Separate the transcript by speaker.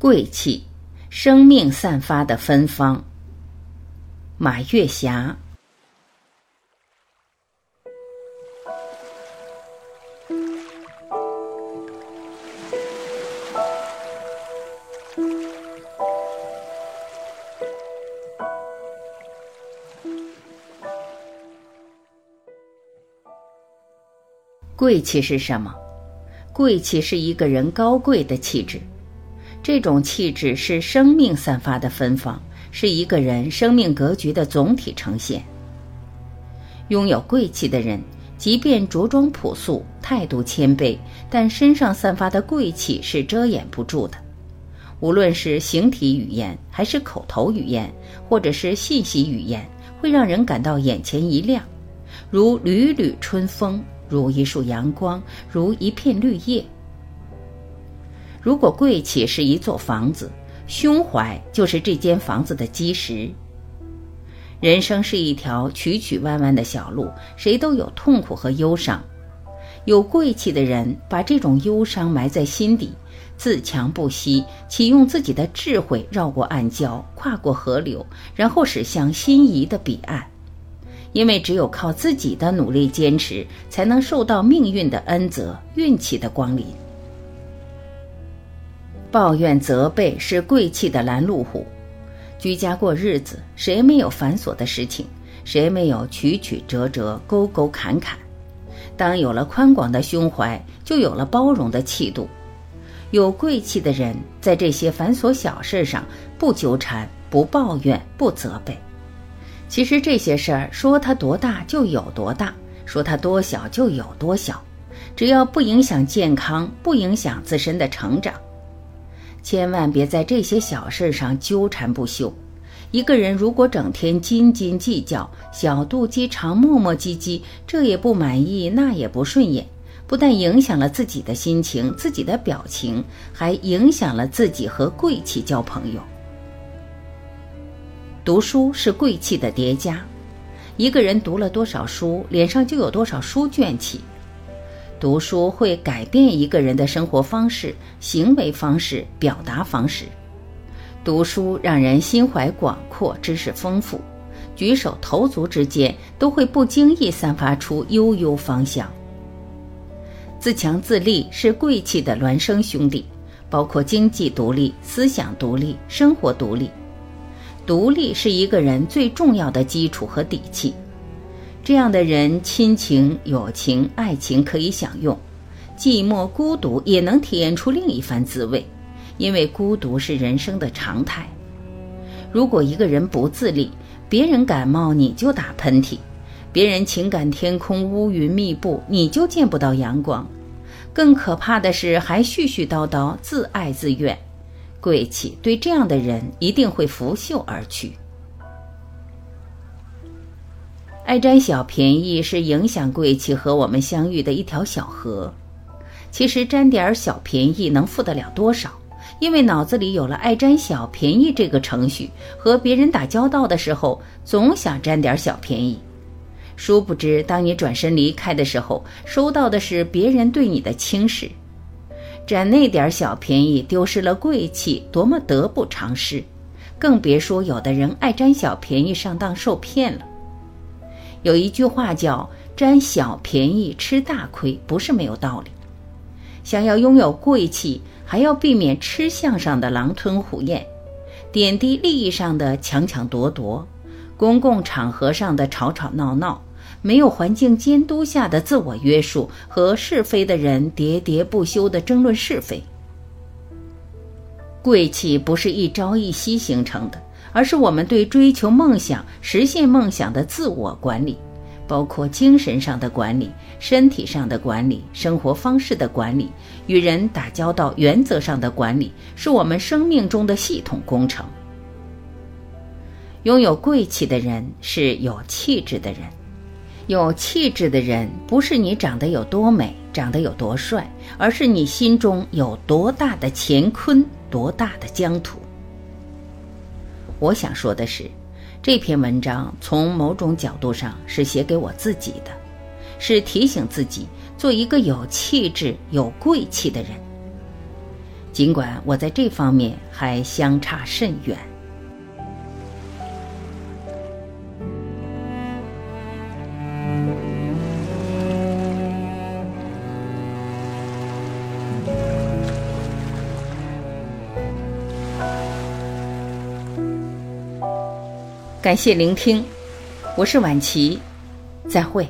Speaker 1: 贵气，生命散发的芬芳。马月霞。贵气是什么？贵气是一个人高贵的气质。这种气质是生命散发的芬芳，是一个人生命格局的总体呈现。拥有贵气的人，即便着装朴素、态度谦卑，但身上散发的贵气是遮掩不住的。无论是形体语言，还是口头语言，或者是信息语言，会让人感到眼前一亮，如缕缕春风，如一束阳光，如一片绿叶。如果贵气是一座房子，胸怀就是这间房子的基石。人生是一条曲曲弯弯的小路，谁都有痛苦和忧伤。有贵气的人把这种忧伤埋在心底，自强不息，启用自己的智慧绕过暗礁，跨过河流，然后驶向心仪的彼岸。因为只有靠自己的努力坚持，才能受到命运的恩泽、运气的光临。抱怨责备是贵气的拦路虎。居家过日子，谁没有繁琐的事情？谁没有曲曲折折、沟沟坎坎？当有了宽广的胸怀，就有了包容的气度。有贵气的人，在这些繁琐小事上不纠缠、不抱怨、不责备。其实这些事儿说它多大就有多大，说它多小就有多小，只要不影响健康，不影响自身的成长。千万别在这些小事上纠缠不休。一个人如果整天斤斤计较、小肚鸡肠、磨磨唧唧，这也不满意，那也不顺眼，不但影响了自己的心情、自己的表情，还影响了自己和贵气交朋友。读书是贵气的叠加，一个人读了多少书，脸上就有多少书卷气。读书会改变一个人的生活方式、行为方式、表达方式。读书让人心怀广阔，知识丰富，举手投足之间都会不经意散发出悠悠芳香。自强自立是贵气的孪生兄弟，包括经济独立、思想独立、生活独立。独立是一个人最重要的基础和底气。这样的人，亲情、友情、爱情可以享用，寂寞、孤独也能体验出另一番滋味，因为孤独是人生的常态。如果一个人不自立，别人感冒你就打喷嚏，别人情感天空乌云密布，你就见不到阳光，更可怕的是还絮絮叨叨、自爱自怨，贵气对这样的人一定会拂袖而去。爱占小便宜是影响贵气和我们相遇的一条小河。其实占点小便宜能富得了多少？因为脑子里有了爱占小便宜这个程序，和别人打交道的时候总想占点小便宜。殊不知，当你转身离开的时候，收到的是别人对你的轻视。占那点小便宜，丢失了贵气，多么得不偿失！更别说有的人爱占小便宜上当受骗了。有一句话叫“占小便宜吃大亏”，不是没有道理。想要拥有贵气，还要避免吃相上的狼吞虎咽，点滴利益上的抢抢夺夺，公共场合上的吵吵闹闹，没有环境监督下的自我约束和是非的人喋喋不休的争论是非。贵气不是一朝一夕形成的。而是我们对追求梦想、实现梦想的自我管理，包括精神上的管理、身体上的管理、生活方式的管理、与人打交道原则上的管理，是我们生命中的系统工程。拥有贵气的人是有气质的人，有气质的人不是你长得有多美、长得有多帅，而是你心中有多大的乾坤、多大的疆土。我想说的是，这篇文章从某种角度上是写给我自己的，是提醒自己做一个有气质、有贵气的人。尽管我在这方面还相差甚远。感谢聆听，我是晚琪，再会。